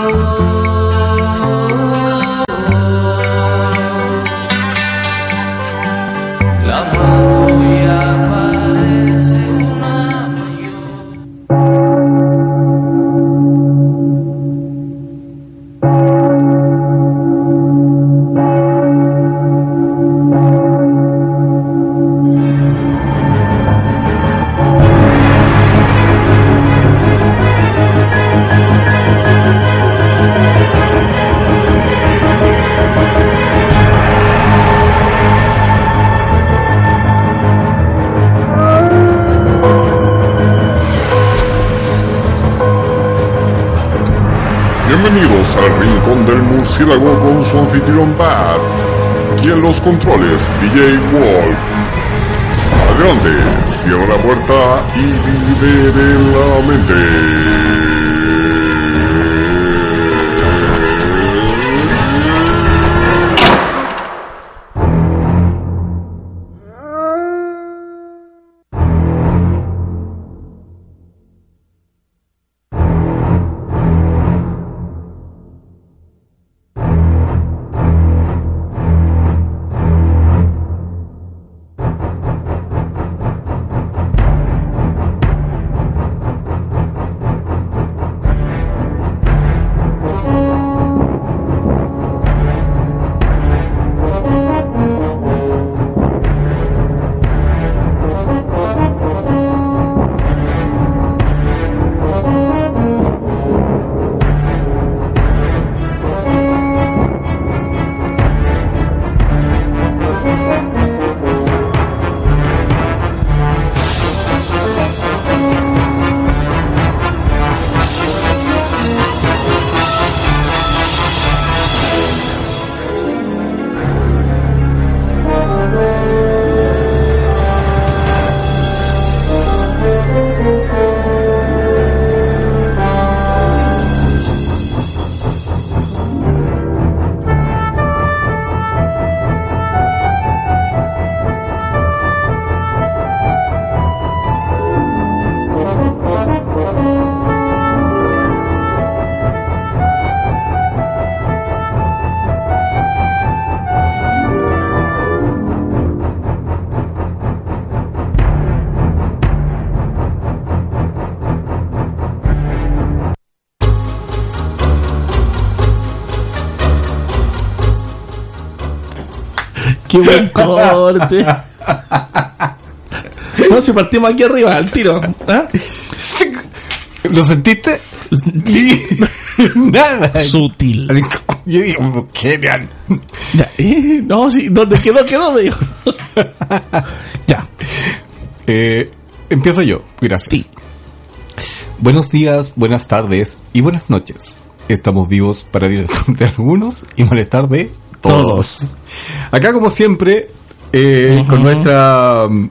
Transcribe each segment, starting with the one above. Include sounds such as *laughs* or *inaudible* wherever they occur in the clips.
La los controles DJ Wolf. Adelante, cierra la puerta y libere la mente. Qué buen corte. No, si partimos aquí arriba, al tiro. ¿ah? ¿Lo sentiste? Sí. *laughs* Nada. Sutil. Yo digo, genial. Ya, eh, no, sí, donde quedó, quedó, ya. Eh, empiezo yo. Gracias. Sí. Buenos días, buenas tardes y buenas noches. Estamos vivos para divertir de algunos y molestar de todos. Todos. Acá, como siempre, eh, con nuestra mm,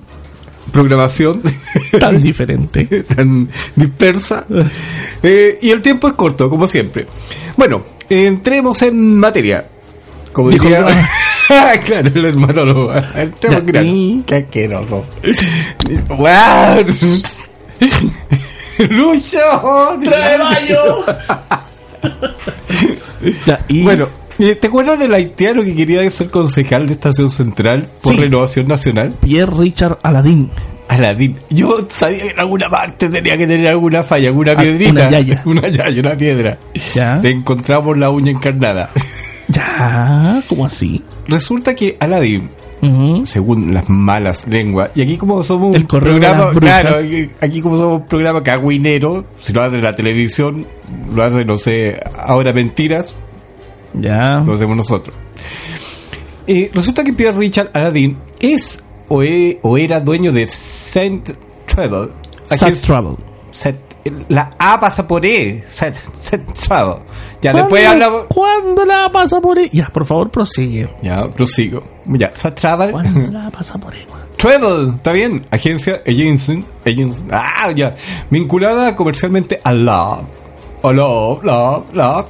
programación *laughs* Tan diferente. tan dispersa. Eh, y el tiempo es corto, como siempre. Bueno, entremos en materia. Como Dijo diría... *laughs* claro, el hermatólogo. Entremos en Qué asqueroso. *laughs* ¡Lucho! ¡Trae baño! ya, y Bueno, *laughs* ¿te acuerdas del haitiano que quería ser concejal de Estación Central por Sí. Renovación Nacional? Pierre Richard Aladín. Aladín. Yo sabía que en alguna parte tenía que tener alguna falla, alguna Ah, piedrita. una yaya. *laughs* Una yaya, una piedra. Ya. Le encontramos la uña encarnada. *laughs* Ya, ¿cómo así? Resulta que Aladín, según las malas lenguas, y aquí como somos El un programa, claro, aquí- como somos un programa cagüinero, si lo hace la televisión, lo hace, no sé, ahora mentiras, Ya. lo hacemos nosotros. Eh, resulta que Pierre Richard Aladin es o, e- o era dueño de Saint Travel. Es- Travel. Saint La A pasa por E. Set- set- sábado. Ya, ¿Cuándo- después hablamos. ¿Cuándo la pasa por ahí? Ya, por favor, prosigue. Ya, prosigo. Ya, Fat Travel. ¿Cuándo la *laughs* pasa por ahí? Travel, está bien. Agencia, agency, agency. Ah, ya. Vinculada comercialmente a la. A la, la, la.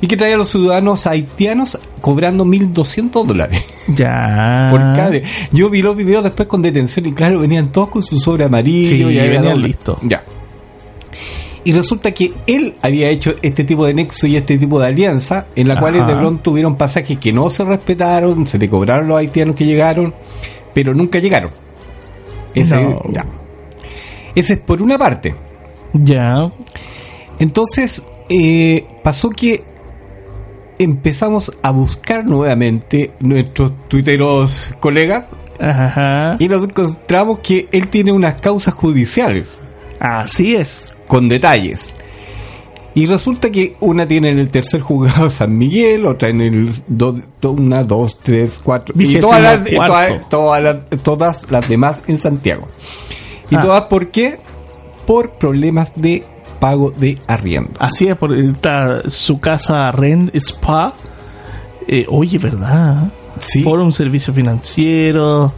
Y que trae a los ciudadanos haitianos cobrando 1.200 dólares Ya. por cada. Yo vi los videos después con detención y claro, venían todos con su sobre amarillo. Sí, y ahí venían listos. Ya. Y resulta que él había hecho este tipo de nexo y este tipo de alianza, en la cual Ajá. de pronto tuvieron pasajes que no se respetaron, se le cobraron los haitianos que llegaron, pero nunca llegaron. Ese, No. ya. Ese es por una parte. Ya. Entonces, eh, pasó que empezamos a buscar nuevamente nuestros tuiteros colegas Ajá. y nos encontramos que él tiene unas causas judiciales. Así es. con detalles. Y resulta que una tiene en el tercer juzgado San Miguel, otra en el do, do- una, dos, tres, cuatro, y todas las, todas, todas las, todas las demás en Santiago. ¿Y Ah. todas por qué? Por problemas de pago de arriendo. Así es, porque está su casa Rent Spa. Eh, oye, ¿verdad? Sí. Por un servicio financiero,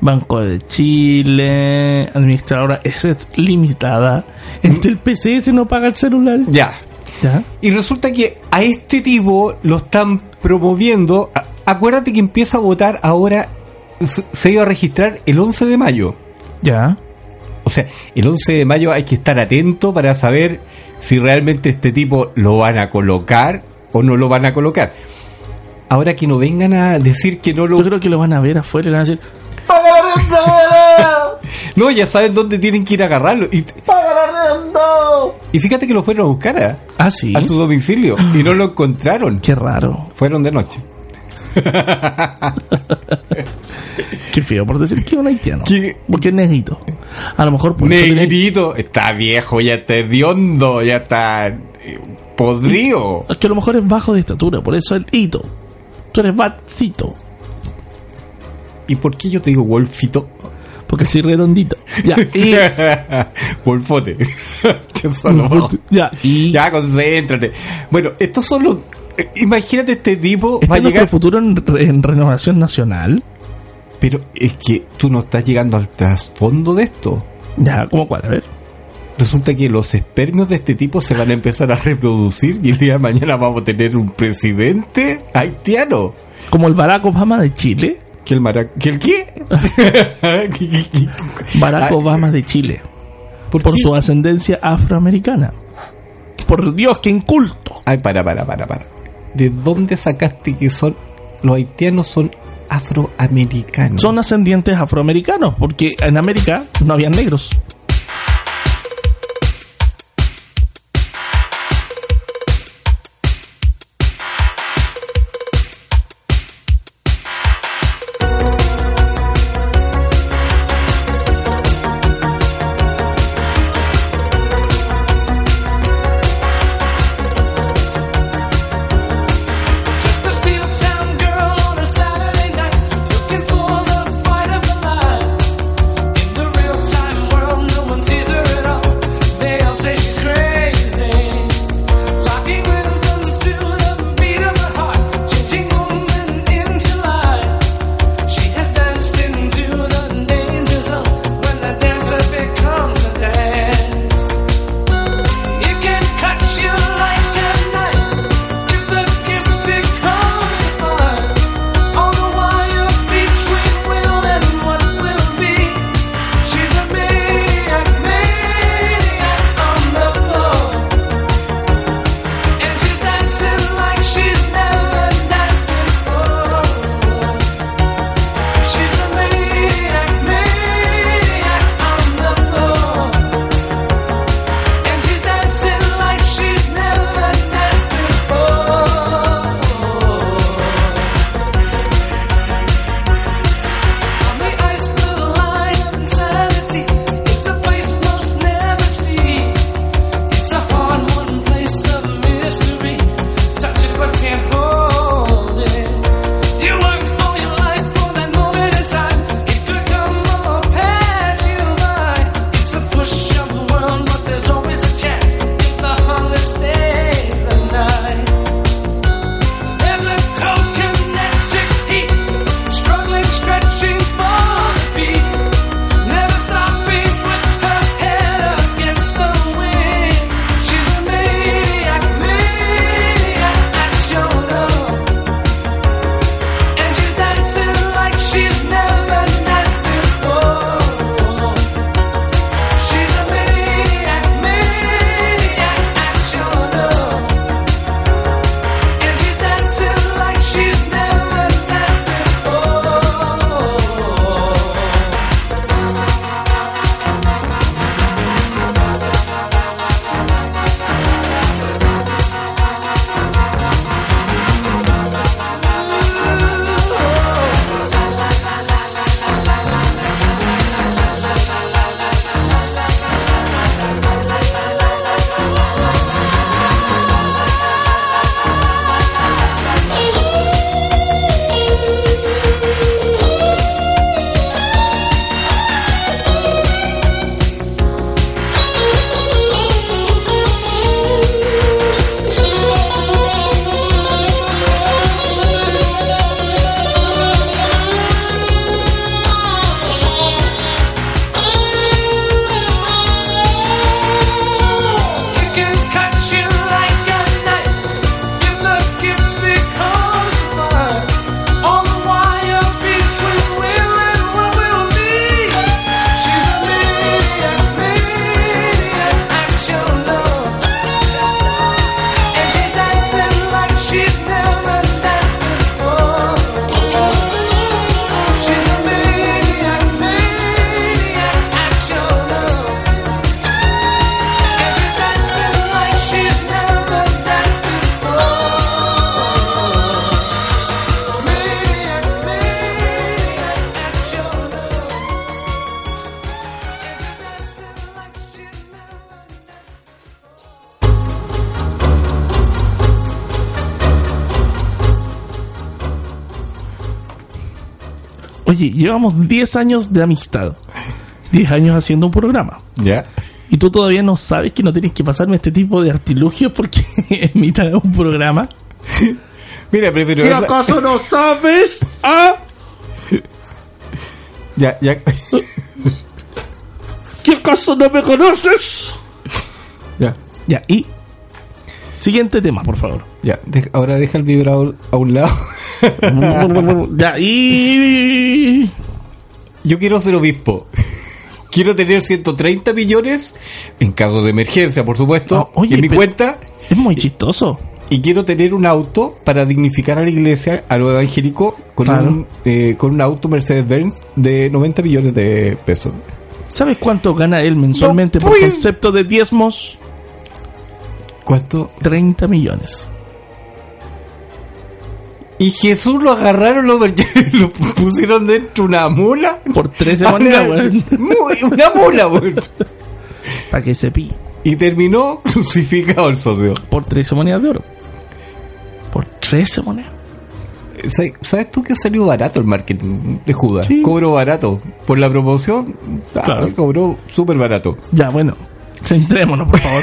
Banco de Chile, administradora es limitada. Entre el PCS no paga el celular. Ya. ¿Ya? Y resulta que a este tipo lo están promoviendo. Acuérdate que empieza a votar ahora, se- se iba a registrar el 11 de mayo. ¿Ya? O sea, el 11 de mayo hay que estar atento para saber si realmente este tipo lo van a colocar o no lo van a colocar. Ahora que no vengan a decir que no lo... Yo creo que lo van a ver afuera y le van a decir, *laughs* No, ya saben dónde tienen que ir a agarrarlo. Y, y fíjate que lo fueron a buscar ¿eh? ah, sí. a su domicilio y no lo *gasps* encontraron. Qué raro. Fueron de noche. *laughs* Qué feo por decir que es un haitiano. ¿Qué? Porque es negrito. A lo mejor por tiene- Negrito, está viejo, ya está hediondo, ya está eh, podrido. Es que a lo mejor es bajo de estatura, por eso el hito. Tú eres batcito, ¿Y por qué yo te digo Wolfito? porque soy redondito. Ya, *laughs* y, *laughs* Wolfote. Ya, y Ya, concéntrate. Bueno, estos son los. eh, Imagínate este tipo está va a llegar. futuro en, en renovación nacional. Pero es que tú no estás llegando al trasfondo de esto. Ya, ¿cómo cuál? A ver. Resulta que los espermios de este tipo se van a empezar a reproducir y el día de mañana vamos a tener un presidente haitiano. Como el Barack Obama de Chile. ¿Que el. ¿Que el qué? *laughs* Barack Obama de Chile. ¿Por, Por su ascendencia afroamericana. Por Dios, qué inculto. Ay, para, para, para, para. ¿De dónde sacaste que son los haitianos son afroamericanos? Son ascendientes afroamericanos, porque en América no habían negros. Oye, llevamos 10 años de amistad. 10 años haciendo un programa. ¿Ya? Y tú todavía no sabes que no tienes que pasarme este tipo de artilugios porque *laughs* en mitad de un programa. Mira, prefiero... ¿Qué acaso no sabes? ¿Ah? *laughs* Ya, ya. ¿Qué acaso no me conoces? ya. Ya, y. Siguiente tema, por favor. Ya, ahora deja el vibrador a un lado. *laughs* ya, y. Yo quiero ser obispo. Quiero tener 130 millones en caso de emergencia, por supuesto, No, oye, en mi cuenta. Es muy chistoso. Y quiero tener un auto para dignificar a la iglesia, a lo evangélico, con, Claro. un, eh, con un auto Mercedes-Benz de 90 millones de pesos. ¿Sabes cuánto gana él mensualmente No por concepto de diezmos? ¿Cuánto? 30 millones. Y Jesús lo agarraron, lo, *laughs* lo pusieron dentro de una mula. Por 13 monedas, *laughs* weón. Una mula, weón. Para que se pille. Y terminó *laughs* crucificado el socio. Por 13 monedas de oro. Por 13 monedas. Sa- ¿Sabes tú que salió barato el marketing de Judas? Sí. Cobró barato. Por la promoción, ah, Claro. cobró súper barato. Ya, bueno. Centrémonos, por favor.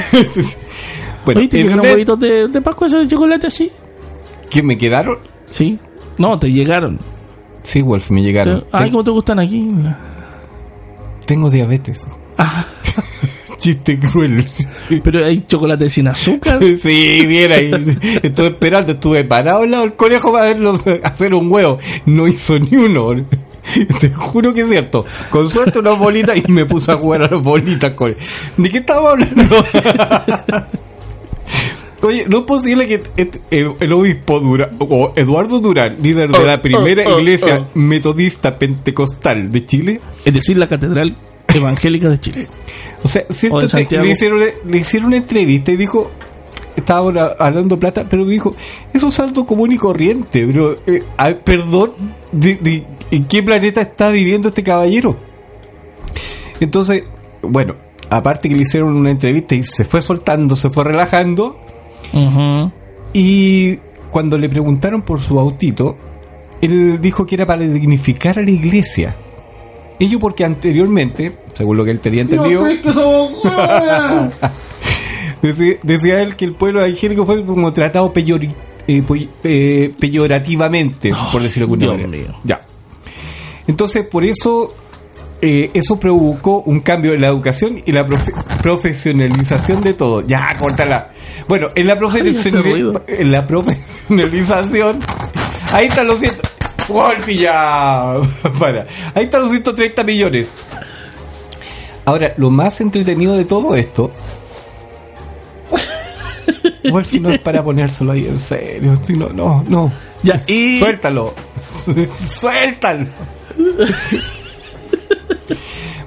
bueno, Oye, ¿te llegaron huevitos de, de Pascua esos de chocolate así? ¿Qué me quedaron? Sí. No, te llegaron. Sí, Wolf, me llegaron. Ay, Ten- ¿cómo te gustan aquí? Tengo diabetes. Ah, *laughs* Chiste cruel. pero hay chocolate sin azúcar. *laughs* Sí, bien ahí. Estuve esperando, estuve parado al lado del conejo para verlo hacer un huevo. No hizo ni uno. *laughs* Te juro que es cierto. Con suerte unas bolitas y me puse a jugar a las bolitas con ¿De qué estaba hablando? Oye, no es posible que et- el, el obispo Dura, o Eduardo Durán, líder de la primera oh, oh, iglesia oh. metodista pentecostal de Chile, Es decir, la Catedral Evangélica de Chile. O sea, siento O que le hicieron, le hicieron una entrevista y dijo, estábamos a- hablando plata, pero dijo, es un saldo común y corriente, pero, eh, perdón, de, de- ¿en qué planeta está viviendo este caballero? Entonces, bueno, aparte que le hicieron una entrevista y se fue soltando, se fue relajando, Ujú. y cuando le preguntaron por su autito, él dijo que era para dignificar a la iglesia. Ello porque anteriormente, según lo que él tenía entendido, decía, decía él que el pueblo evangélico fue como tratado eh, eh, peyorativamente, por decirlo de alguna Dios manera. mío. Ya. Entonces, por eso, eh, eso provocó un cambio en la educación y la profe- *laughs* profesionalización de todo. Ya, córtala. Bueno, en la, Ay, ese profesionali- ruido. en la profesionalización, ahí están los ciento... Wolfi, ya. *laughs* Para. Ahí están los 130 millones. Ahora, lo más entretenido de todo esto. *laughs* Wolfi no es para ponérselo ahí en serio. si no, no, no. Ya, y. Suéltalo. Suéltalo.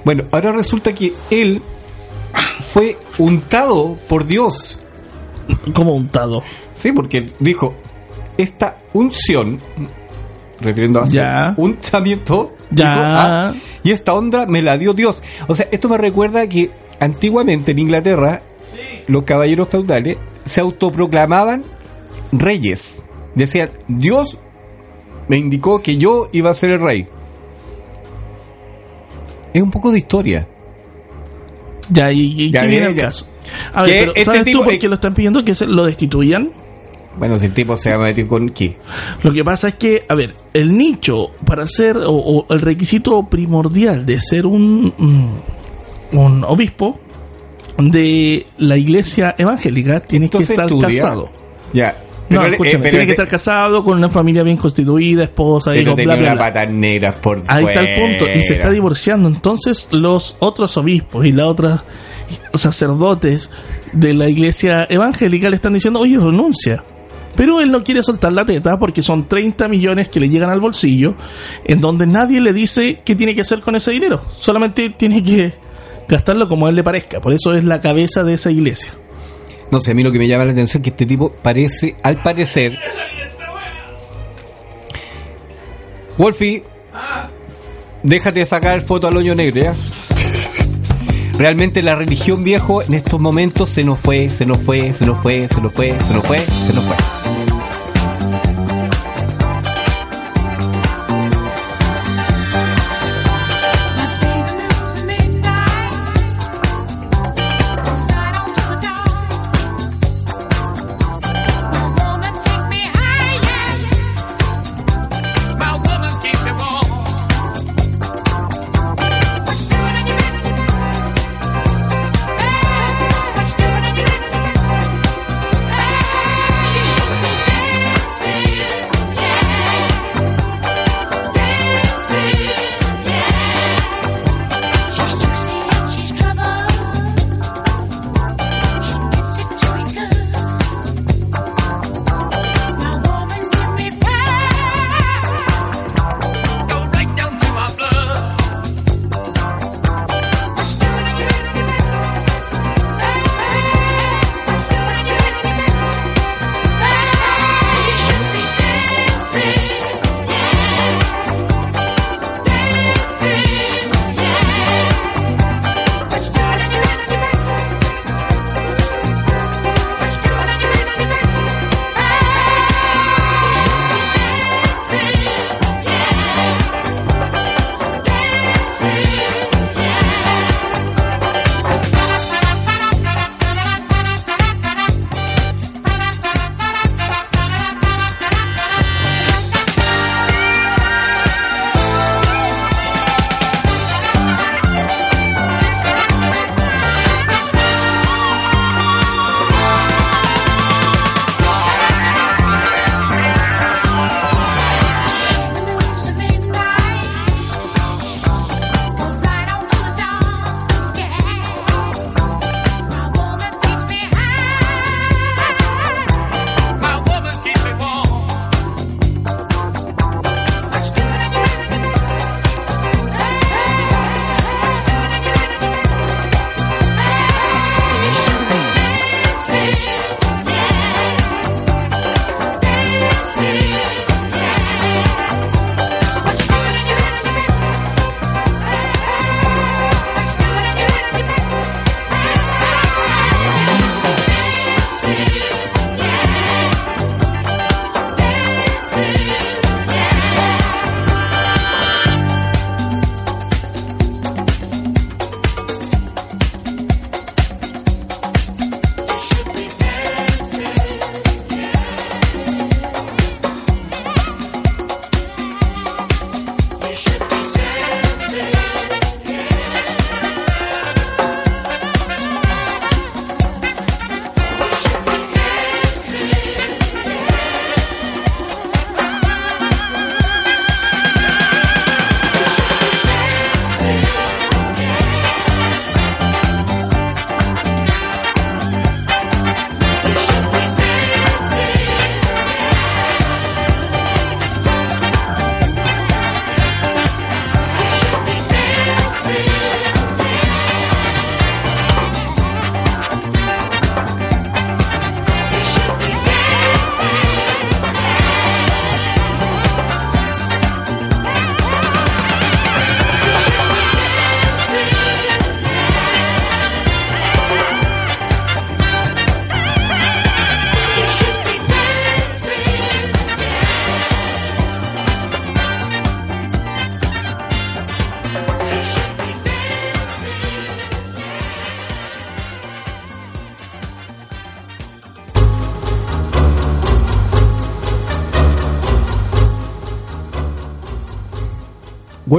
Bueno, ahora resulta que él fue untado por Dios. Como untado. Sí, porque dijo, esta unción, refiriendo a Ya. untamiento, Ya. dijo, "Ah, y esta onda me la dio Dios. O sea, esto me recuerda que antiguamente en Inglaterra, los caballeros feudales se autoproclamaban reyes. Decían, Dios me indicó que yo iba a ser el rey. Es un poco de historia. Ya, y, y Ya, ¿qué ya, viene el caso? A ver, Que pero este ¿sabes tipo- tú por qué lo están pidiendo que se lo destituyan? Bueno, si el tipo se va a meter con qué. Lo que pasa es que, a ver, el nicho para ser, o, o el requisito primordial de ser un, mm, un obispo de la iglesia evangélica tiene que estar estudia. casado. Ya. No, eh, escúchame, pero- tiene que estar casado con una familia bien constituida, esposa, Pero hijos, tenía bla, bla, una bla. pata negra por Ahí está el punto. Y se está fuera. divorciando. Entonces, los otros obispos y las otras sacerdotes de la iglesia evangélica le están diciendo, oye, renuncia. Pero él no quiere soltar la teta porque son 30 millones que le llegan al bolsillo, en donde nadie le dice qué tiene que hacer con ese dinero. Solamente tiene que gastarlo como a él le parezca. Por eso es la cabeza de esa iglesia. No sé, a mí lo que me llama la atención es que este tipo parece, al parecer. Wolfie, déjate de sacar foto al hoyo negro, ¿ya? Realmente la religión viejo en estos momentos se nos fue, se nos fue, se nos fue, se nos fue, se nos fue, se nos fue.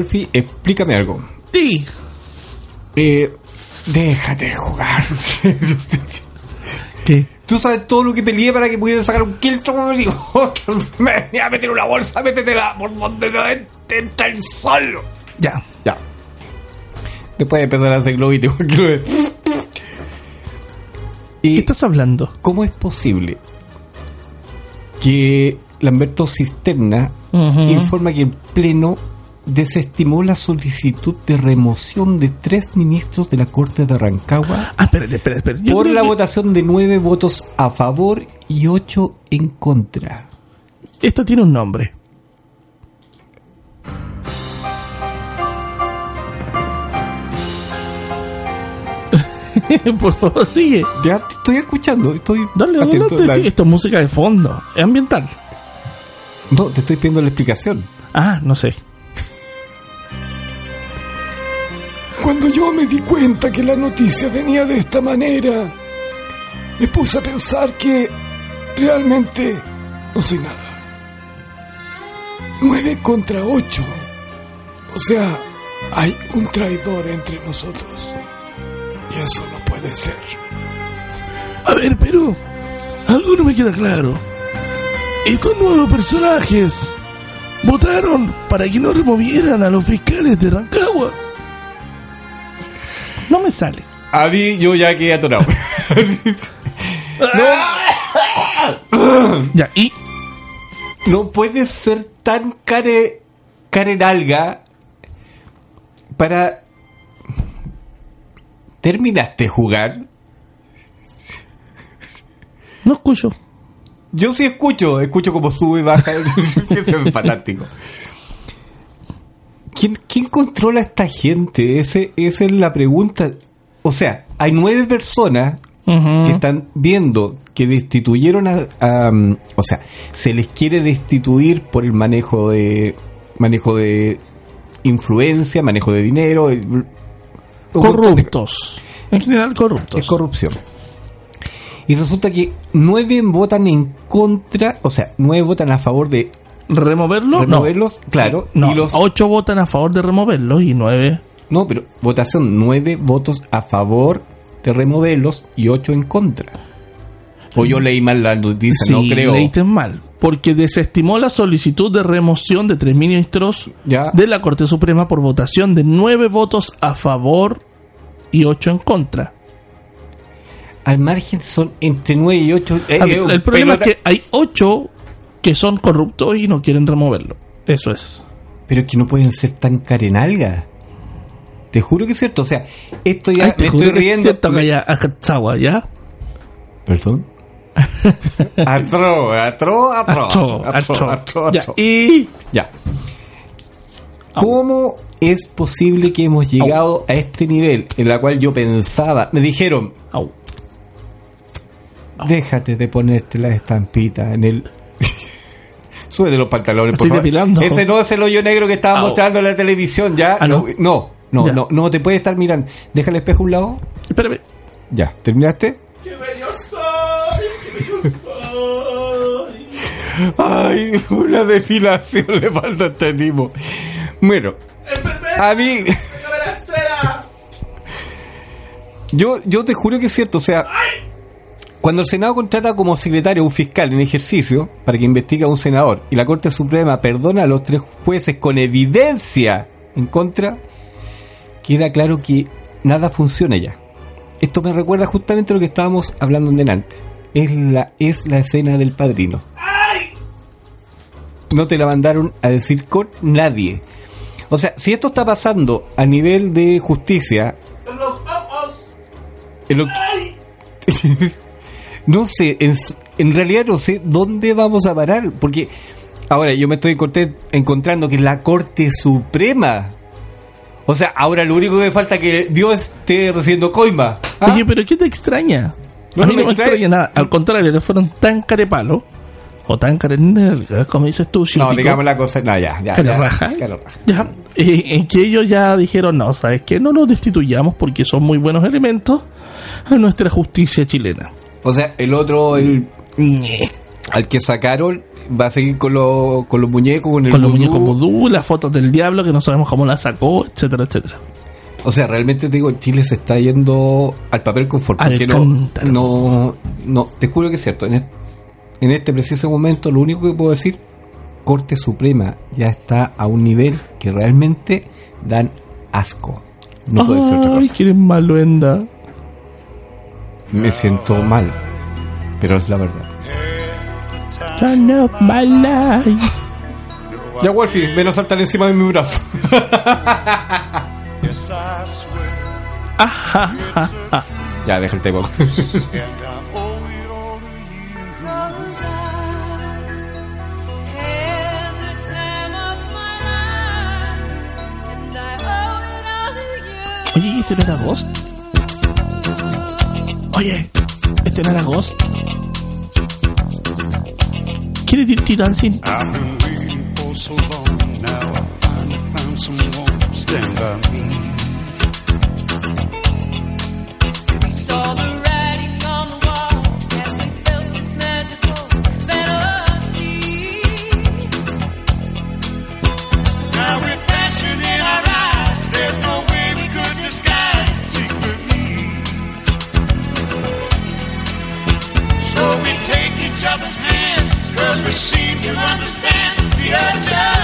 Wolfie, explícame algo. Sí. Eh, déjate de jugar. ¿Qué? Tú sabes todo lo que peleé para que pudieran sacar un y me venía a meter una bolsa, métetela por donde no entra el sol. Ya. Ya. Después de empezar a hacer globito. ¿Qué ¿Y estás hablando? cómo es posible que Lamberto Cisterna Ujú. informa que el Pleno desestimó la solicitud de remoción de tres ministros de la Corte de Rancagua Ah, por la que votación de nueve votos a favor y ocho en contra. Esto tiene un nombre. *laughs* Por favor, sigue. Ya te estoy escuchando, estoy Dale, atento, adelante. dale. sí, Esto es música de fondo. Es ambiental. No, te estoy pidiendo la explicación. Ah, no sé. Cuando yo me di cuenta que la noticia venía de esta manera, me puse a pensar que realmente no soy nada. Nueve contra ocho. O sea, hay un traidor entre nosotros. Y eso no puede ser. A ver, pero algo no me queda claro. Estos nuevos personajes votaron para que no removieran a los fiscales de Rancagua. No me sale. A mí yo ya quedé atorado. Ya, y no puede ser tan care, carenalga para... ¿Terminaste jugar? no escucho. Yo sí escucho, escucho como sube y baja. *laughs* es fantástico. ¿Quién, ¿Quién controla a esta gente? Ese, esa es la pregunta. O sea, hay nueve personas que están viendo que destituyeron a, a, um, o sea, se les quiere destituir por el manejo de manejo de influencia, manejo de dinero, el- Corruptos. En general, corruptos. es corrupción. Y resulta que nueve votan en contra, o sea, nueve votan a favor de ¿Removerlo? removerlos, claro, No, y los ocho votan a favor de removerlo y nueve. no, pero votación nueve votos a favor de removerlos y ocho en contra. O yo leí mal la noticia, Sí, no creo. leíste mal. Porque desestimó la solicitud de remoción de tres ministros Ya. de la Corte Suprema por votación de nueve votos a favor y ocho en contra. Al margen son entre 9 y 8. A ver, el problema es que hay ocho que son corruptos y no quieren removerlo. Eso es. Pero es que no pueden ser tan carenalgas. Te juro que es cierto. O sea, esto ya Ay, te me juro estoy que es riendo. cierto que haya Ajatzawa, ¿ya? ¿Perdón? atro, atro, atro, acho. atro, Ya, atro. y Ya. ¿Cómo es posible que hemos llegado a este nivel en la cual yo pensaba? Me dijeron, Au. déjate de ponerte la estampita en el... Súbete los pantalones, por Estoy favor. depilando. Ese no es el hoyo negro que estaba Au. mostrando en la televisión, ya. Ah, ¿no? no, no, Ya. no, no te puedes estar mirando. Deja el espejo a un lado. Espérame. Ya, ¿terminaste? Ay, una depilación le falta a este tipo. Bueno, a mí. Yo, yo te juro que es cierto, o sea, cuando el Senado contrata como secretario a un fiscal en ejercicio para que investigue a un senador y la Corte Suprema perdona a los tres jueces con evidencia en contra, queda claro que nada funciona ya. Esto me recuerda justamente a lo que estábamos hablando en delante. Es la, es la escena del padrino. No te la mandaron a decir con nadie. O sea, si esto está pasando a nivel de justicia. en lo que- *laughs* no sé, en, en realidad no sé dónde vamos a parar. Porque ahora yo me estoy encontré- encontrando que la Corte Suprema. O sea, ahora lo único que falta es que Dios esté recibiendo coima. ¿Ah? Oye, pero ¿qué te extraña? No, a mí no me extraña extraña. nada. Al contrario, le fueron tan carepalo o tan carenelga, como dices tú, no, digamos la cosa. No, ya, ya. ya, eh, en que ellos ya dijeron, no, ¿sabes qué? No los destituyamos porque son muy buenos elementos a nuestra justicia chilena. O sea, el otro, el. Al que sacaron va a seguir con, los con los muñecos, con el Con los vudú. muñecos vudú, las fotos del diablo que no sabemos cómo la sacó, etcétera, etcétera. O sea, realmente te digo, Chile se está yendo al papel confort. Al porque no, no, no, te juro que es cierto. En, en este preciso momento, lo único que puedo decir, Corte Suprema ya está a un nivel que realmente dan asco. No puede ser otra Ay, cosa. quieren maluenda. Me siento mal, pero es la verdad. Turn up my life. Ya, Wolfie, ven a saltar encima de mi brazo. Ajá, ajá, ajá. ya, deja el tema. Oye, ¿y este no era Ghost? Oye, ¿este no era Ghost? ¿Quiere Dirty Dancing? For so long now. Stand by me. To understand the urgency?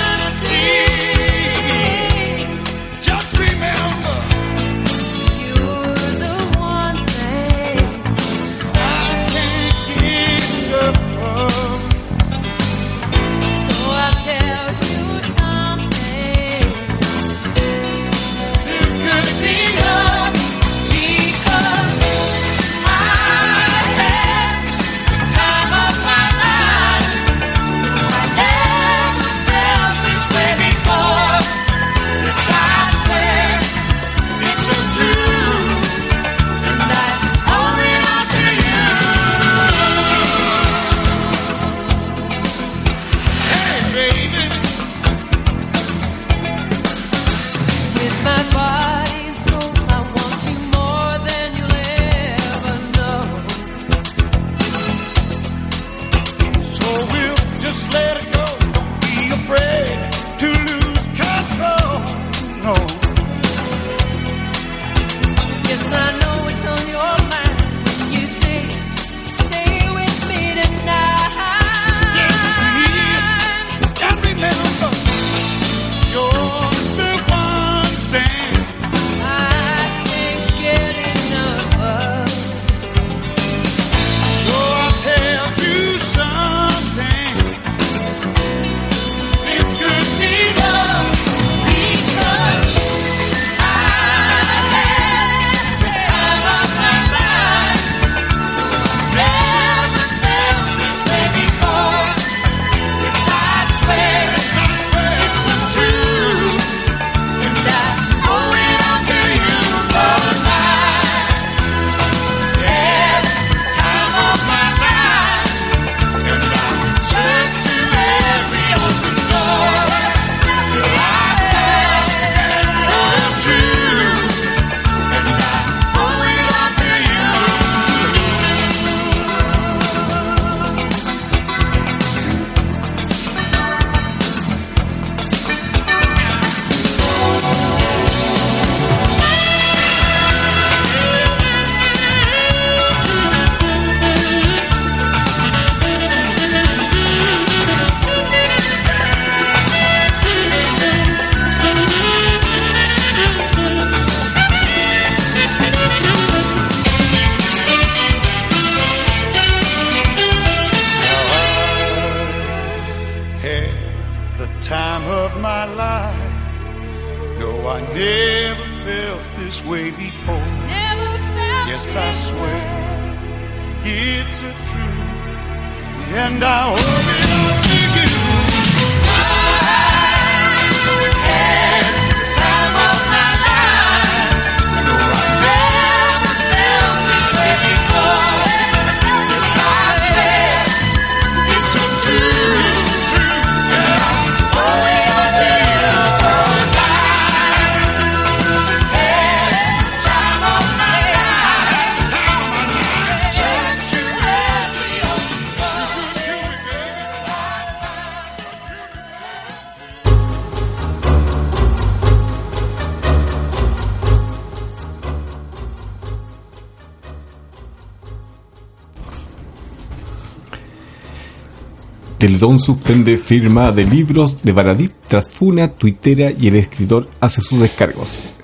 Teletón suspende firma de libros de Baradit tras Funa, Twittera y el escritor hace sus descargos.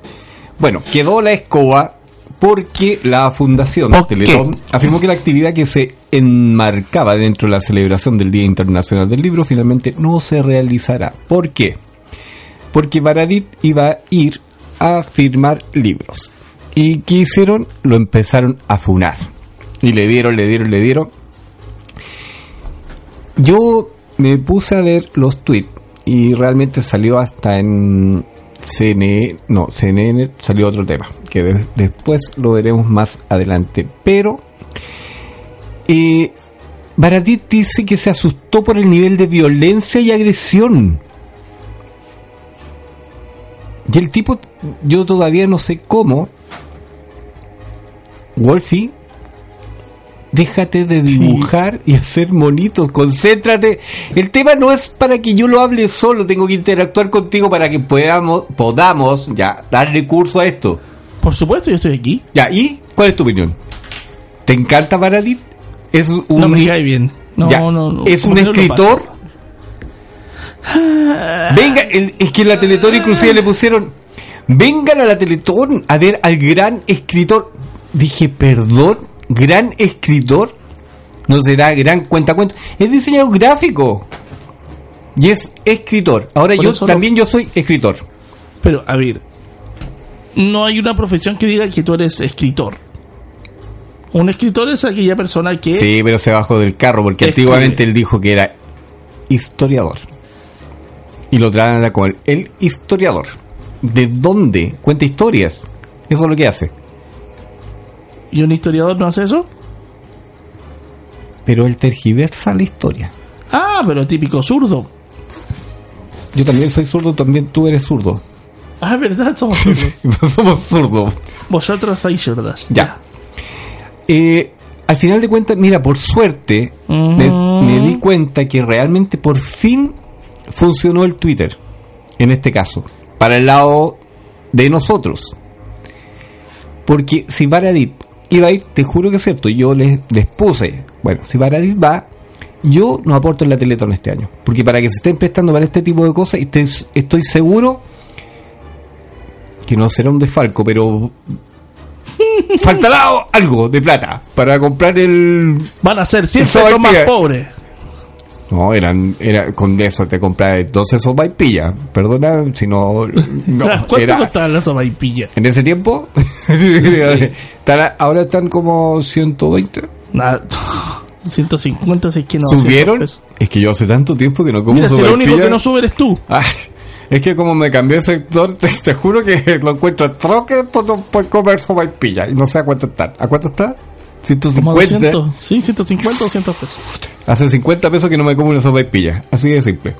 Bueno, quedó la escoba porque la fundación ¿Por Teletón afirmó que la actividad que se enmarcaba dentro de la celebración del Día Internacional del Libro finalmente no se realizará. ¿Por qué? Porque Baradit iba a ir a firmar libros. ¿Y qué hicieron? Lo empezaron a funar. Y le dieron, le dieron, le dieron. Yo me puse a ver los tweets y realmente salió hasta en CNN, no, CNN salió otro tema, que de- después lo veremos más adelante. Pero eh, Baradit dice que se asustó por el nivel de violencia y agresión. Y el tipo, yo todavía no sé cómo. Wolfie, déjate de dibujar y hacer monitos, concéntrate. El tema no es para que yo lo hable solo, tengo que interactuar contigo para que podamos, podamos ya darle curso a esto. Por supuesto, yo estoy aquí. Ya, ¿y cuál es tu opinión? ¿Te encanta Baradit? Es un, No me cae bien. No, ya, no, no. ¿Es un escritor? Venga, el- es que en la Teletón inclusive le pusieron, vengan a la Teletón a ver al gran escritor. Dije, perdón, gran escritor. No será gran cuenta cuenta. Es diseñador gráfico. Y es escritor. Ahora Por yo lo- también yo soy escritor. Pero, a ver. No hay una profesión que diga que tú eres escritor. Un escritor es aquella persona que. Sí, pero se bajó del carro porque Escribe. antiguamente él dijo que era historiador. Y lo tratan como el, el historiador. ¿De dónde? Cuenta historias. Eso es lo que hace. ¿Y un historiador no hace eso? Pero él tergiversa la historia. Ah, pero típico zurdo. Yo también soy zurdo, también tú eres zurdo. Ah, verdad, somos *laughs* zurdos. Somos zurdos. Vosotros sois zurdas. Ya. Eh, al final de cuentas, mira, por suerte, me, me di cuenta que realmente por fin funcionó el Twitter. En este caso. Para el lado de nosotros. Porque si Baradit iba a ir, te juro que es cierto, yo les, les puse, bueno, si Baradit va, yo no aporto en la Teletón este año. Porque para que se estén prestando para este tipo de cosas, estoy, estoy seguro que no será un desfalco, pero *laughs* faltará algo de plata para comprar el... Van a ser 100 Eso pesos más pobres. No, eran, era, con eso te compras 12 sopaipillas. Perdona si no... no *laughs* ¿Cuánto era, costaban las sopaipillas? en ese tiempo, *laughs* ahora están como 120. Nada. 150, si es que no. ¿Subieron? 100 pesos. Es que yo hace tanto tiempo que no como Mira, si lo único sopaipillas. que no sube eres tú. Ay, es que como me cambié de sector, *laughs* te, te juro que lo encuentro troque, todo por comer sopaipilla. Y no sé a cuánto están. ¿A cuánto está? Como 150. 200. Sí, 150 o 200 pesos. Hace 50 pesos que no me como una sopaipilla. Así de simple.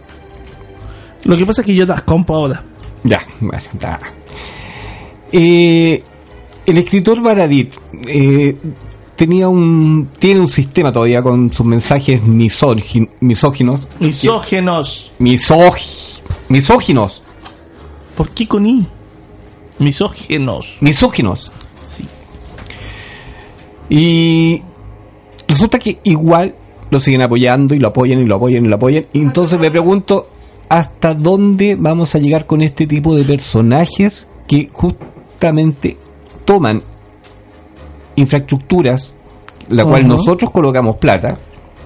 Lo que pasa es que yo las compro ahora. Ya, bueno, está. Eh, el escritor Baradit eh, tenía un tiene un sistema todavía con sus mensajes misógin- misóginos. Misógenos. Misógi- misóginos. ¿Por qué con I? Misógenos. Misóginos. Y resulta que igual lo siguen apoyando y lo apoyan y lo apoyan y lo apoyan. Y entonces me pregunto, ¿hasta dónde vamos a llegar con este tipo de personajes que justamente toman infraestructuras, la cual Ujú. nosotros colocamos plata,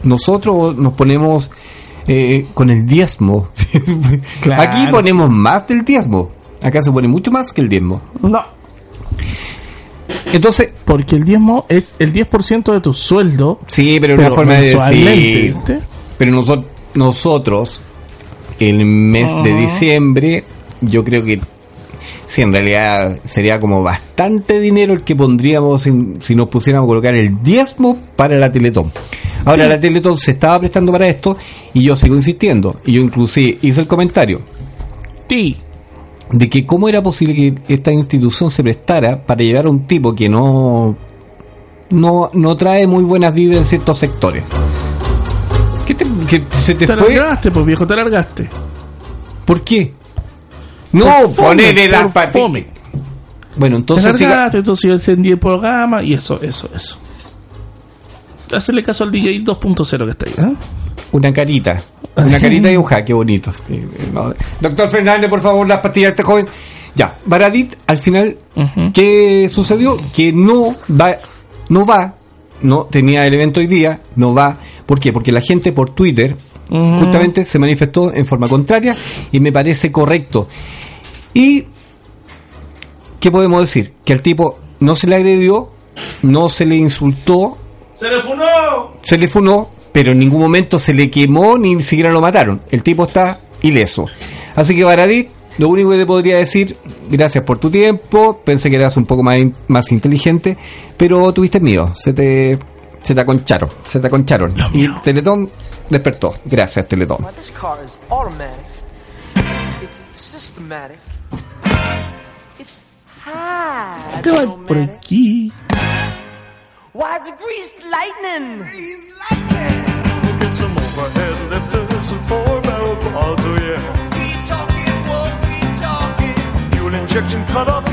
nosotros nos ponemos eh, con el diezmo. *laughs* Claro. Aquí ponemos más del diezmo. Acá se pone mucho más que el diezmo. No. Entonces, Porque el diezmo es el 10% de tu sueldo. Sí, pero, Pero una forma de decir. ¿viste? Pero noso- nosotros, el mes de diciembre, yo creo que sí, en realidad sería como bastante dinero el que pondríamos en- si nos pusiéramos a colocar el diezmo para la Teletón. Ahora, la Teletón se estaba prestando para esto y yo sigo insistiendo. Y yo inclusive hice el comentario Sí. De que cómo era posible que esta institución se prestara para llevar a un tipo que no no, no trae muy buenas vidas en ciertos sectores. ¿Qué te, que se te Te fue? largaste, pues viejo, te largaste. ¿Por qué? No, ponele las patitas. fome. Bueno, Te entonces siga- largaste, entonces yo encendí el programa y eso, eso, eso. Hacerle caso al DJ 2.0 que está ahí, ¿eh? una carita. *laughs* Una carita dibujada, qué bonito. Doctor Fernández, por favor, las pastillas de este joven. Ya, Baradit, al final. ¿qué sucedió? Que no va, no va, no tenía el evento hoy día, no va. ¿Por qué? Porque la gente por Twitter justamente se manifestó en forma contraria y me parece correcto. Y, ¿qué podemos decir? Que al tipo no se le agredió, no se le insultó, ¡Se le funó! se le funó, pero en ningún momento se le quemó ni siquiera lo mataron. El tipo está ileso. Así que Baradit, lo único que te podría decir, gracias por tu tiempo, pensé que eras un poco más, in- más inteligente, pero tuviste miedo, se te, se te aconcharon, se te aconcharon. Y. Teletón despertó. Gracias, Teletón. Well, this car is automatic. It's systematic. It's ¿Qué va por aquí? Why, it's greased lightning. Greased lightning. Get some overhead lifters and four barrel quads, oh yeah. Keep talking, won't keep talking. Fuel injection cut off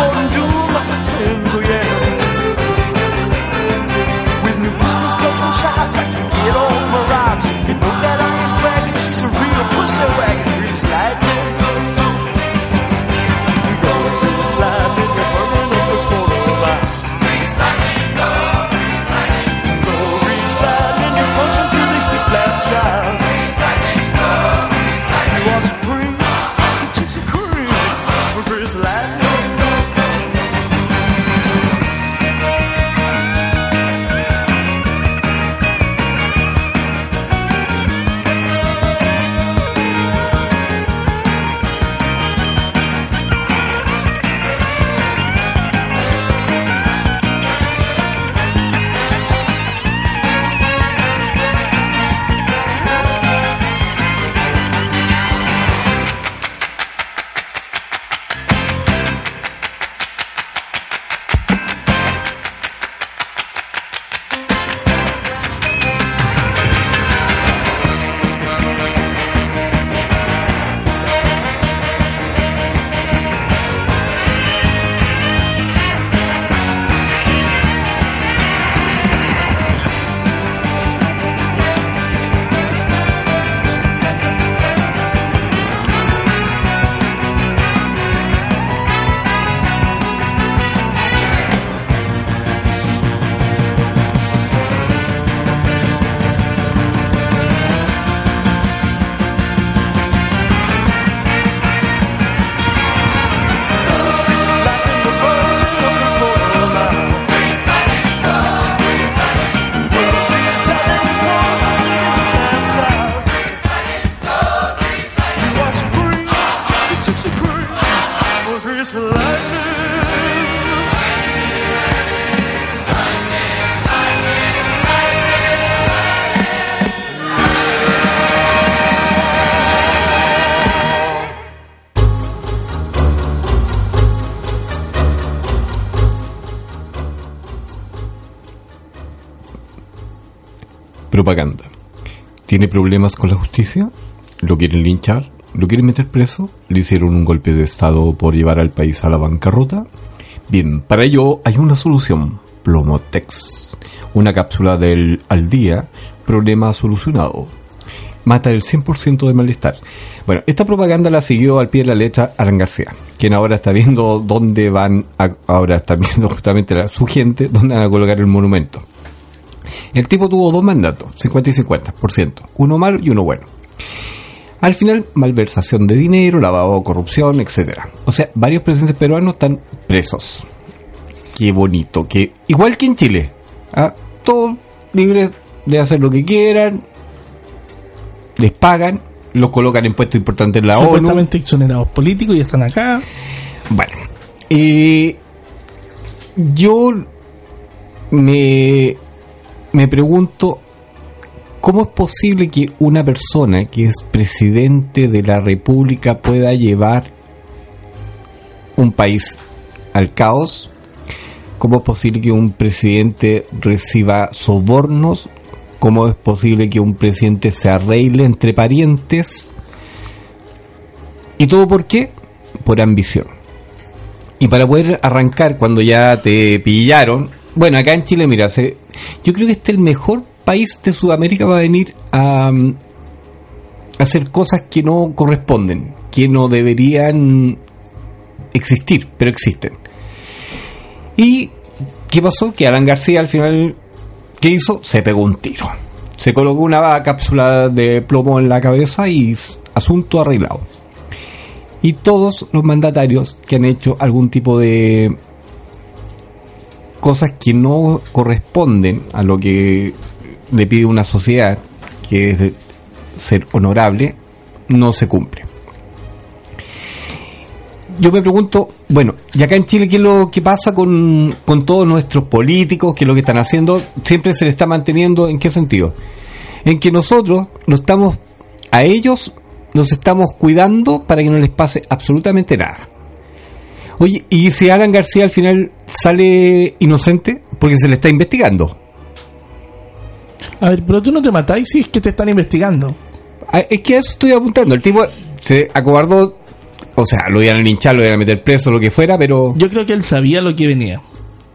on du. ¿Tiene problemas con la justicia? ¿Lo quieren linchar? ¿Lo quieren meter preso? ¿Le hicieron un golpe de estado por llevar al país a la bancarrota? Bien, para ello hay una solución. Plomotex. Una cápsula del al día, problema solucionado. Mata el 100% de malestar. Bueno, esta propaganda la siguió al pie de la letra Alan García, quien ahora está viendo dónde van, a- ahora está viendo justamente la- su gente, dónde van a colocar el monumento. El tipo tuvo dos mandatos, 50 y 50%, uno malo y uno bueno. Al final, malversación de dinero, lavado, corrupción, etcétera. O sea, varios presidentes peruanos están presos. Qué bonito, que igual que en Chile, ¿ah? todos libres de hacer lo que quieran, les pagan, los colocan en puestos importantes en la ONU. Supuestamente exonerados políticos y están acá. Bueno, eh, yo me, me pregunto cómo es posible que una persona que es presidente de la República pueda llevar un país al caos. ¿Cómo es posible que un presidente reciba sobornos? ¿Cómo es posible que un presidente se arregle entre parientes? ¿Y todo por qué? Por ambición. Y para poder arrancar cuando ya te pillaron, bueno, acá en Chile, mira, se- yo creo que este es el mejor país de Sudamérica para venir a, hacer cosas que no corresponden, que no deberían existir, pero existen. ¿Y qué pasó? Que Alan García al final, ¿qué hizo? Se pegó un tiro. Se colocó una cápsula de plomo en la cabeza y asunto arreglado. Y todos los mandatarios que han hecho algún tipo de cosas que no corresponden a lo que le pide una sociedad, que es ser honorable, no se cumple. Yo me pregunto, bueno, y acá en Chile, ¿qué es lo que pasa con, con todos nuestros políticos? ¿Qué es lo que están haciendo? Siempre se le está manteniendo, ¿en qué sentido? En que nosotros no estamos, a ellos nos estamos cuidando para que no les pase absolutamente nada. Oye, ¿y si Alan García al final sale inocente? Porque se le está investigando. A ver, pero tú no te matáis si es que te están investigando. Ah, Es que a eso estoy apuntando. El tipo se acobardó, o sea, lo iban a linchar, lo iban a meter preso, lo que fuera, pero... Yo creo que él sabía lo que venía.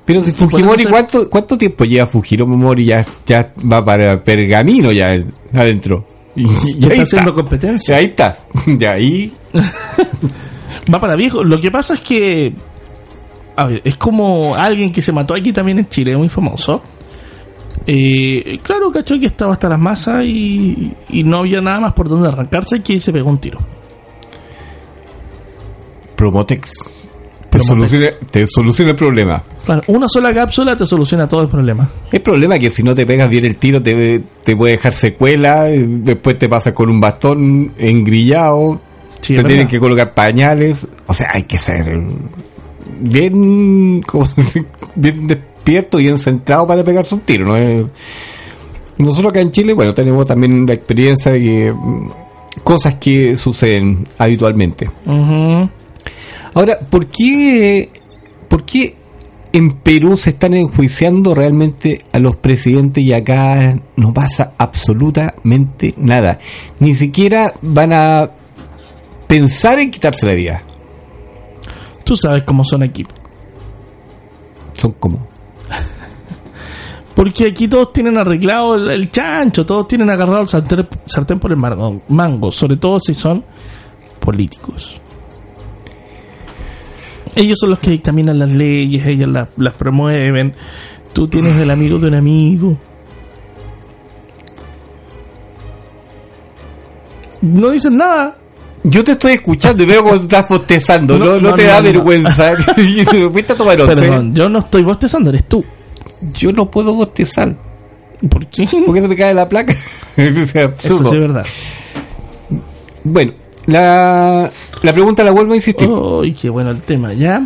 Pero si Fujimori, ¿cuánto, ¿cuánto tiempo lleva Fujimori? Ya, ya va para pergamino ya adentro. Y, y *laughs* ahí está haciendo competencia. Ahí está. *laughs* De ahí... *laughs* Va para viejo. Lo que pasa es que. A ver, es como alguien que se mató aquí también en Chile, muy famoso. Eh, claro, cachó que estaba hasta las masas y, y no había nada más por donde arrancarse que se pegó un tiro. Promotex. Te Promotex. soluciona, te soluciona el problema. Claro, una sola cápsula te soluciona todo el problema. El problema es que si no te pegas bien el tiro te, te puede dejar secuela, eh, después te pasas con un bastón engrillado, Sí, tienen que colocar pañales, o sea, hay que ser bien, ¿cómo se dice? bien despierto y bien centrado para pegarse un tiro, ¿no? Nosotros acá en Chile, bueno, tenemos también la experiencia de que mm, cosas que suceden habitualmente. Ahora, ¿por qué, ¿por qué en Perú se están enjuiciando realmente a los presidentes y acá no pasa absolutamente nada? Ni siquiera van a pensar en quitarse la vida. Tú sabes cómo son aquí. Son como... Porque aquí todos tienen arreglado el, el chancho, todos tienen agarrado el sartén, sartén por el mango, mango, sobre todo si son políticos. Ellos son los que dictaminan las leyes, ellos las, las promueven. Tú tienes el amigo de un amigo. No dicen nada. Yo te estoy escuchando y veo cómo estás bostezando, no, No, no no, te no, da vergüenza. *laughs* *laughs* Fuiste a tomar. Perdón, yo no estoy bostezando, eres tú. Yo no puedo bostezar. ¿Por qué? ¿Por qué se me cae la placa? *laughs* es Eso sí es verdad. Bueno, la, la pregunta la vuelvo a insistir. Uy, qué bueno el tema, ¿ya?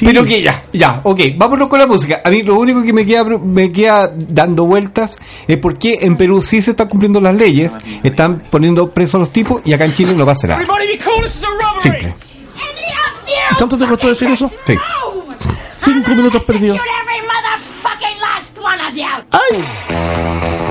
Sí. Pero que ya, ya, ok, vámonos con la música. A mí lo único que me queda, me queda dando vueltas es por qué en Perú sí se están cumpliendo las leyes, están poniendo presos a los tipos y acá en Chile no pasa nada. Simple. ¿Tanto te costó decir eso? Sí. Cinco minutos perdidos. ¡Ay!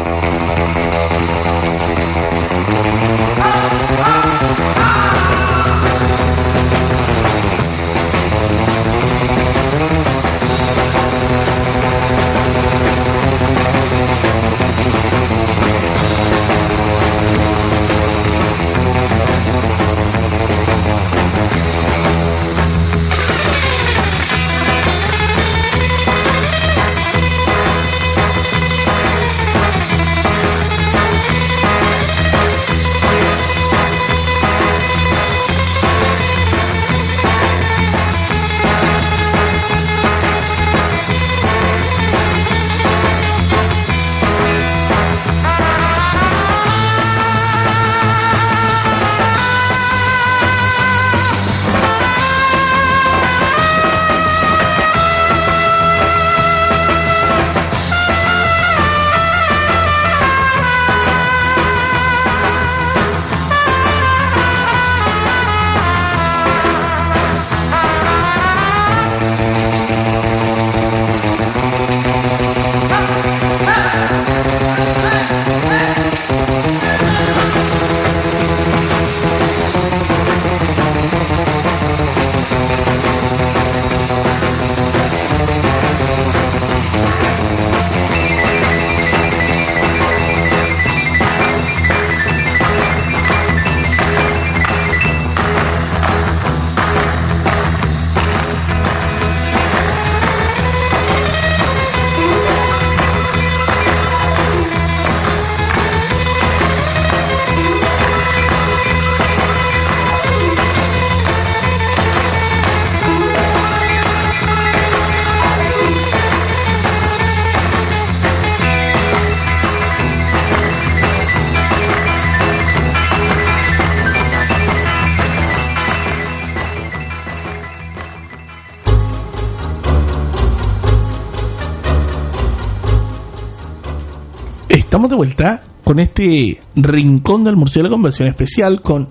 Estamos de vuelta con este rincón del murciélago en versión especial con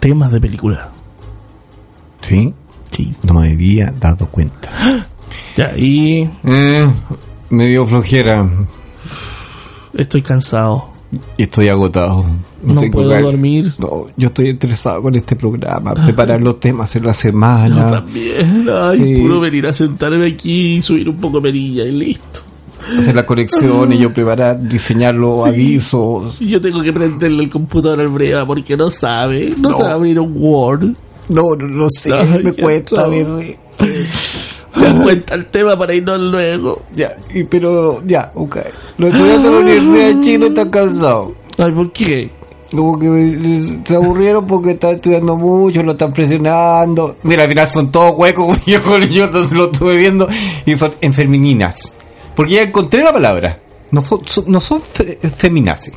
temas de película. Sí, Sí. no me había dado cuenta. *gasps* Ya, y Eh, me dio flojera estoy cansado. y estoy agotado. No puedo dormir. No, yo estoy interesado con este programa, preparar los temas en la semana. Yo también. Ay, Sí. puro venir a sentarme aquí y subir un poco perilla y listo. Hacer las conexiones, yo preparar, diseñar los avisos. Y yo tengo que prenderle el computador al breva porque no sabe. No, No. sabe abrir un Word. No, no, no sé, Ay, me cuesta da *laughs* cuenta el tema para irnos luego. Ya, y, pero ya, ok. Los estudiantes de la Universidad de Chile están cansados. Ay, ¿por qué? Como que se aburrieron porque están estudiando mucho, lo están presionando. Mira, al final son todos huecos, *laughs* yo, yo lo estuve viendo, y son enfermininas. Porque ya encontré la palabra. No, son- no son fe- feminazis,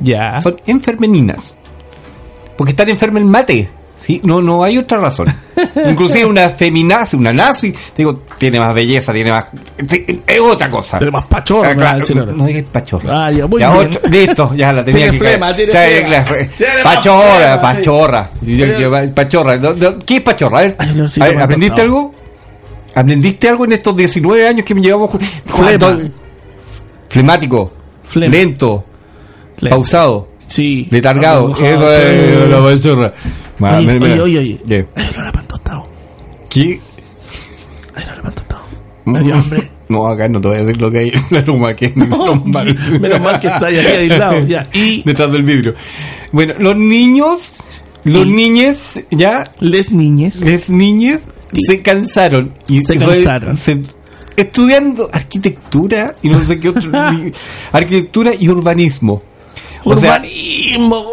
Ya. son enfermeninas. Porque están enfermas el mate. ¿sí? No, no hay otra razón. *laughs* Inclusive una feminazi, una nazi, digo, tiene más belleza, tiene más... Es otra cosa. Tiene más pachorra, Ah, me va a decir claro, ahora. no digas pachorra. Ah, ya, muy Ya, bien. ocho- listo, ya la tenía Tiene que flema, tiene Pachorra, pachorra. Pachorra. No, no, ¿Qué es pachorra? A ver, Ay, no, sí, a ver, me ha ¿aprendiste algo? ¿Aprendiste algo en estos 19 años que me llevamos? Flema. Flemático. Flema. Lento. Le- Pausado. Sí. Letargado. Eso es la. Ma- Oye, oye, oye, oye. ¿Qué? Ay, no la pan tostado. ¿Qué? Ay, no la pan tostado. Me dio hambre. *laughs* No, acá no te voy a decir lo que hay en la luma, que es menos mal. *laughs* Menos mal que está ahí aislado. Ya. *laughs* Y Detrás del vidrio. Bueno, los niños, los niñes, ya, les niñes. las niñas Sí. Se cansaron. Y Se soy- cansaron. se- estudiando arquitectura y no sé qué otro. *laughs* arquitectura y urbanismo. O sea, Urbanismo.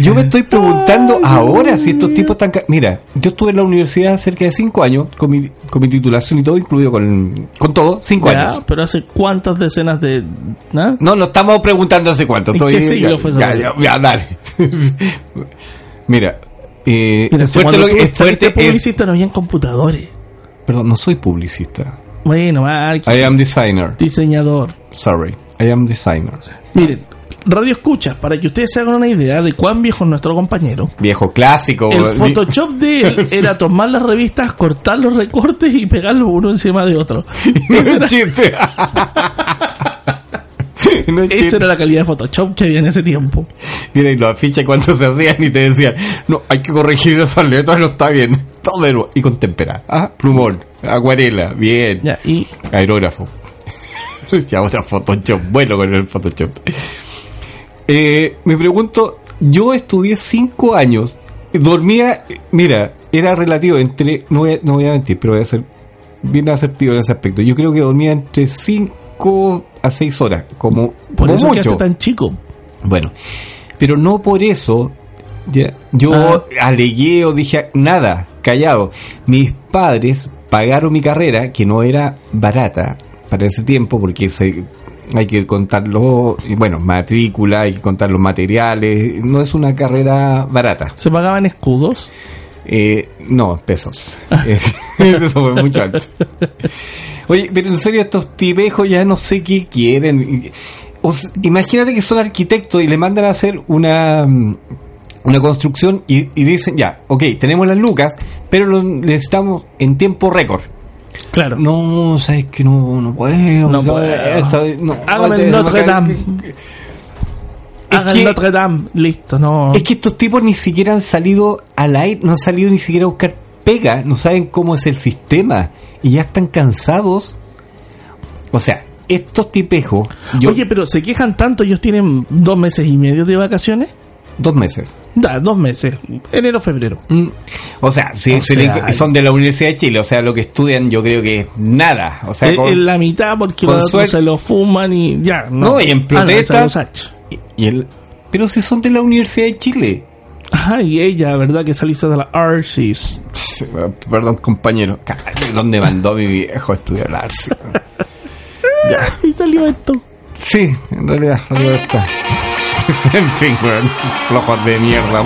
yo me estoy preguntando ahora si estos tipos están... Mira, yo estuve en la universidad cerca de cinco años, con mi, con mi titulación y todo, incluido con, con todo, cinco Ya, años. pero hace cuántas decenas de. ¿no? No, no estamos preguntando hace cuánto. ¿En Estoy, qué siglo ya, fue esa ya, cosa? ya, ya, dale. *laughs* Mira, eh, si fuerte lo que es fuerte es- publicista no habían computadores. Perdón, no soy publicista. Bueno, Mark, I am designer. diseñador. Sorry, I am designer. Miren, radio escucha, para que ustedes se hagan una idea de cuán viejo es nuestro compañero. Viejo clásico. El Photoshop de él *laughs* era tomar las revistas, cortar los recortes y pegarlos uno encima de otro. *laughs* no es chiste. *laughs* *laughs* no es Esa era la calidad de Photoshop que había en ese tiempo. Mira, y los afiches cuando se hacían y te decían, no, hay que corregir esas letras, no está bien. *laughs* Todo de nuevo. Y con témpera. Ah, plumón, acuarela, bien. Ya, y Aerógrafo. *laughs* y ahora Photoshop. Bueno con el Photoshop. Eh, me pregunto, yo estudié cinco años. Dormía, mira, era relativo entre, no voy a, no voy a mentir, pero voy a ser bien asertivo en ese aspecto. Yo creo que dormía entre cinco a seis horas, como, por como eso mucho. tan chico. Bueno, pero no por eso ya, yo Ah. alegué o dije nada, callado. Mis padres pagaron mi carrera, que no era barata para ese tiempo, porque se, hay que contarlo, y bueno, matrícula, hay que contar los materiales, no es una carrera barata. ¿Se pagaban escudos? Eh, no, pesos. *laughs* *laughs* Eso fue mucho antes. Oye, pero en serio, estos tipejos ya no sé qué quieren. O sea, imagínate que son arquitectos y le mandan a hacer una, mm, una construcción y, y dicen, ya, ok, tenemos las lucas, pero lo necesitamos en tiempo récord. Claro. No, sabes que no, no puedo. No puedo. No, Hágame Notre no, Dame. Hagan que- Notre Dame. Listo, no. Es que estos tipos ni siquiera han salido al aire, no han salido ni siquiera a buscar pega, no saben cómo es el sistema y ya están cansados. O sea, estos tipejos, yo, Oye, pero se quejan tanto, ellos tienen dos meses y medio de vacaciones. dos meses. Da, dos meses. Enero, febrero. Mm, O sea, si O se sea, le- son de la Universidad de Chile, o sea, lo que estudian yo creo que es nada. O sea, en, con- en la mitad porque los otros se lo fuman y ya. No, No, y en Ah, no, protesta- esa es los H. y el- pero si son de la Universidad de Chile. Ajá, y ella, ¿verdad? Que saliste de la Arcis. Perdón, compañero. ¿Dónde mandó mi viejo a estudiar arce? *laughs* ya. Y salió esto. Sí, en realidad, la *laughs* libertad. en fin. Flojos de mierda.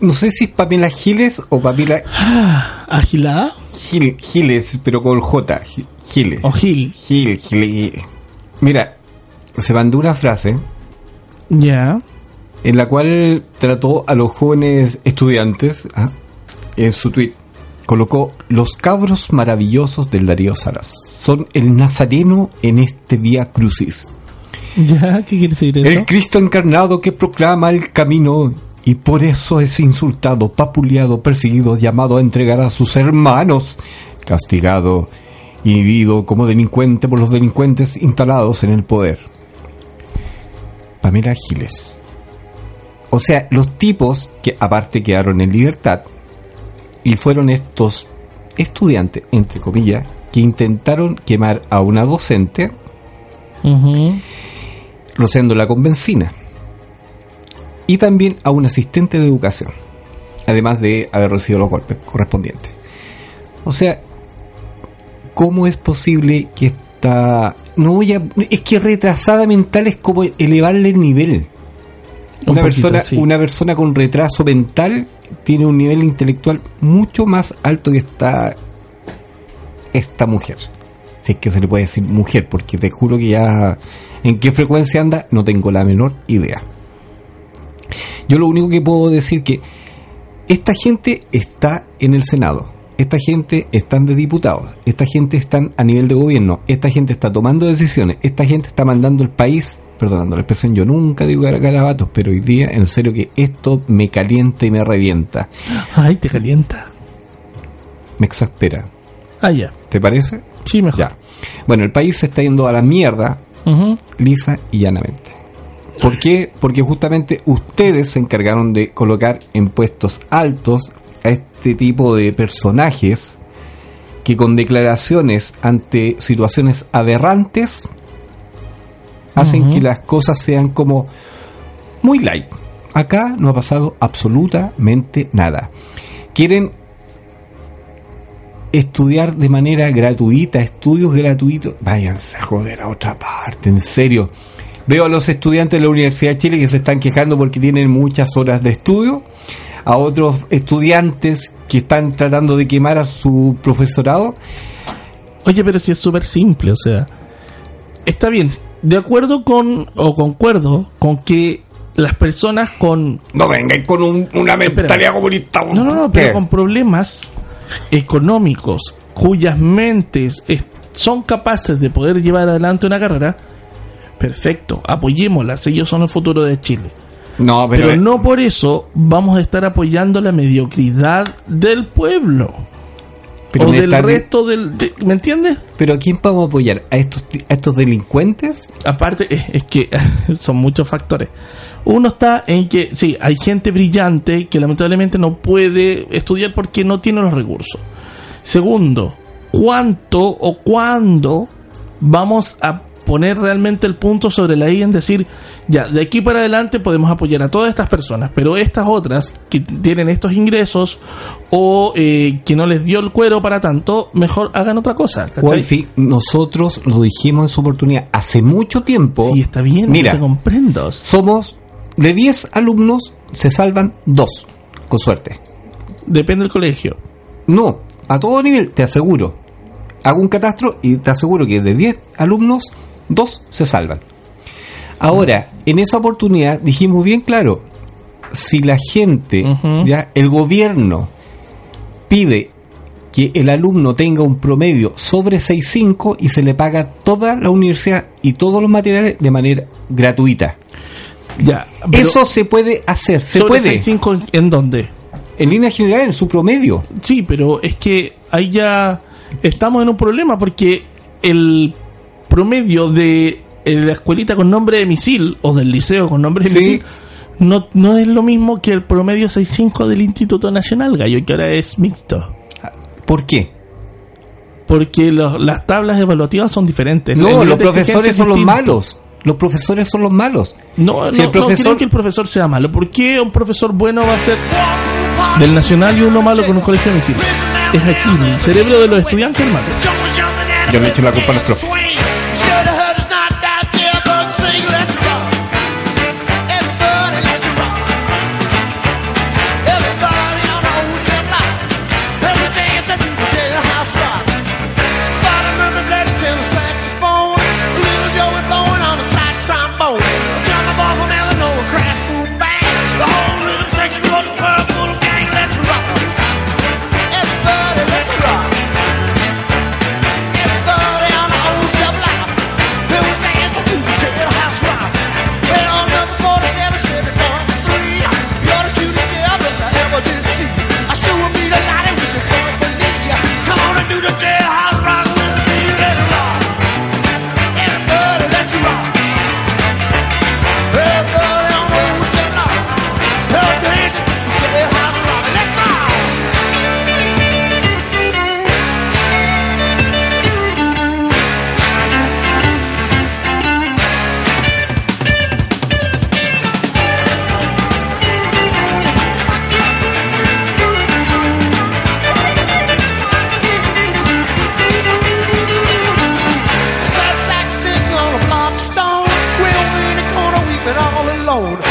No sé si es Pamela Giles o Pamela *gasps* ¿Agilada? Gil- Giles, pero con J. Gi- Giles. ¿O Gil? Gil, Gil, Gil. Mira, se mandó una frase Ya. en la cual trató a los jóvenes estudiantes ah, en su tweet. Colocó los cabros maravillosos del Darío Salas. Son el nazareno en este vía crucis. Ya, ¿qué quiere decir eso? El Cristo encarnado que proclama el camino y por eso es insultado, papuleado, perseguido, llamado a entregar a sus hermanos, castigado, inhibido como delincuente por los delincuentes instalados en el poder. Pamela Giles. O sea, los tipos que aparte quedaron en libertad y fueron estos estudiantes, entre comillas, que intentaron quemar a una docente Ujú. rociándola con benzina. Y también a un asistente de educación, además de haber recibido los golpes correspondientes. O sea, ¿cómo es posible que esta... No voy a... Es que retrasada mental es como elevarle el nivel. Un Una, poquito, persona, sí. una persona con retraso mental tiene un nivel intelectual mucho más alto que esta, esta mujer. Si es que se le puede decir mujer, porque te juro que ya en qué frecuencia anda no tengo la menor idea. Yo lo único que puedo decir que esta gente está en el Senado, esta gente están de diputados, esta gente están a nivel de gobierno, esta gente está tomando decisiones, esta gente está mandando el país, perdonando la expresión, yo nunca digo garabatos, pero hoy día en serio que esto me calienta y me revienta, Ay, te calienta. me exaspera. Ah, ya. ¿Te parece? Sí, mejor. Ya. Bueno, el país se está yendo a la mierda lisa y llanamente. ¿Por qué? Porque justamente ustedes se encargaron de colocar en puestos altos a este tipo de personajes que con declaraciones ante situaciones aberrantes hacen que las cosas sean como muy light. Acá no ha pasado absolutamente nada. Quieren estudiar de manera gratuita, estudios gratuitos, váyanse a joder a otra parte, en serio. Veo a los estudiantes de la Universidad de Chile que se están quejando porque tienen muchas horas de estudio, a otros estudiantes que están tratando de quemar a su profesorado. Oye, pero si es súper simple, o sea, está bien, de acuerdo con, o concuerdo con que las personas con, No vengan con un- una mentalidad comunista. no, no, no, ¿Qué? pero con problemas económicos cuyas mentes es- son capaces de poder llevar adelante una carrera, perfecto, apoyémoslas, ellos son el futuro de Chile. No, Pero, pero, no por eso vamos a estar apoyando la mediocridad del pueblo. pero o del están- resto del... de- ¿Me entiendes? pero ¿a quién vamos a apoyar? ¿A estos, a estos delincuentes? Aparte, es, *laughs* es que *laughs* son muchos factores. Uno está en que, sí, hay gente brillante que lamentablemente no puede estudiar porque no tiene los recursos. Segundo, ¿cuánto o cuándo vamos a poner realmente el punto sobre la I en decir, ya, de aquí para adelante podemos apoyar a todas estas personas, pero estas otras que tienen estos ingresos o eh, que no les dio el cuero para tanto, mejor hagan otra cosa. ¿cachai? Wolfi, nosotros lo dijimos en su oportunidad hace mucho tiempo. Sí, está bien, Mira, te comprendo. somos de 10 alumnos, se salvan 2, con suerte. Depende del colegio. No, a todo nivel, te aseguro. Hago un catastro y te aseguro que de 10 alumnos, 2 se salvan. Ahora, en esa oportunidad dijimos bien claro, si la gente, ya el gobierno pide que el alumno tenga un promedio sobre 6.5 y se le paga toda la universidad y todos los materiales de manera gratuita. Ya. Eso se puede hacer, se sobre puede. 6.5 en dónde? En línea general, en su promedio. Sí, pero es que ahí ya estamos en un problema porque el promedio de eh, la escuelita con nombre de misil o del liceo con nombre de Sí. misil no, no es lo mismo que el promedio 6.5 del Instituto Nacional Gallo, que ahora es mixto. ¿Por qué? Porque los- las tablas evaluativas son diferentes. No, los de profesores es son los malos. Los profesores son los malos. No, Si no, el profesor- no creo que el profesor sea malo. ¿Por qué un profesor bueno va a ser del Nacional y uno malo con un colegio de misil? Es aquí, el cerebro de los estudiantes, hermano. Yo le echo la culpa a los profes. do alone.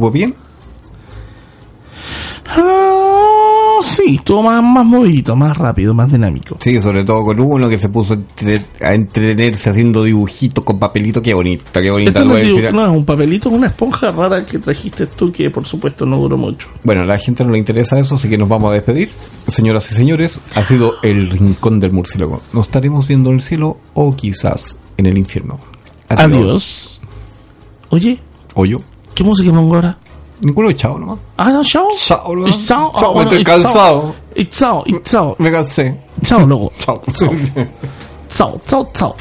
¿Estuvo bien? Ah, sí, estuvo más, más movidito, más rápido, más dinámico. Sí, sobre todo con uno que se puso a entre- a entretenerse haciendo dibujitos con papelito. Qué bonita, qué bonita. Lo no, es, no, un papelito, es una esponja rara que trajiste tú que por supuesto no duró mucho. Bueno, a la gente no le interesa eso, así que nos vamos a despedir. Señoras y señores, ha sido el rincón del murciélago. Nos estaremos viendo en el cielo o quizás en el infierno. Adiós. Oye, O yo. ¿Qué música pongo ahora? Ninguno chao nomás. Ah, no, chao. Chao, ¿no? Chao. Chao, Ah, bueno, estoy cansado. Y chao, y chao. Me cansé. Chao, loco. *laughs* Chao. Chao, chao, chao.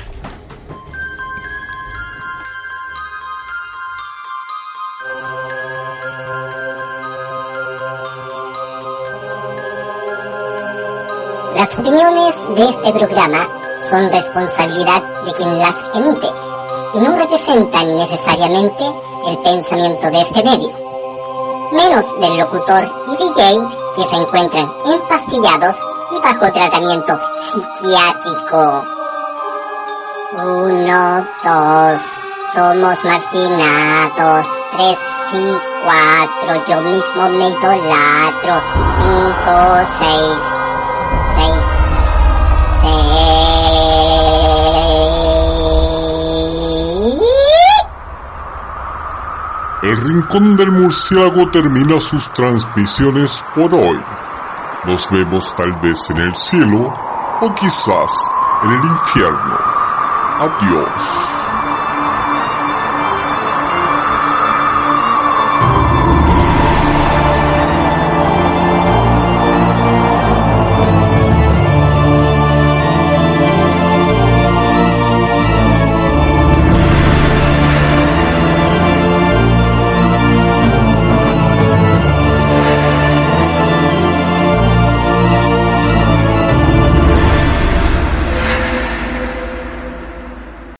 Las opiniones de este programa son responsabilidad de quien las emite y no representan necesariamente el pensamiento de este medio, menos del locutor y DJ que se encuentran empastillados y bajo tratamiento psiquiátrico. Uno, dos, somos marginados. Tres y cuatro, yo mismo me idolatro. Cinco, seis, seis, seis. El Rincón del Murciélago termina sus transmisiones por hoy. Nos vemos tal vez en el cielo o quizás en el infierno. Adiós.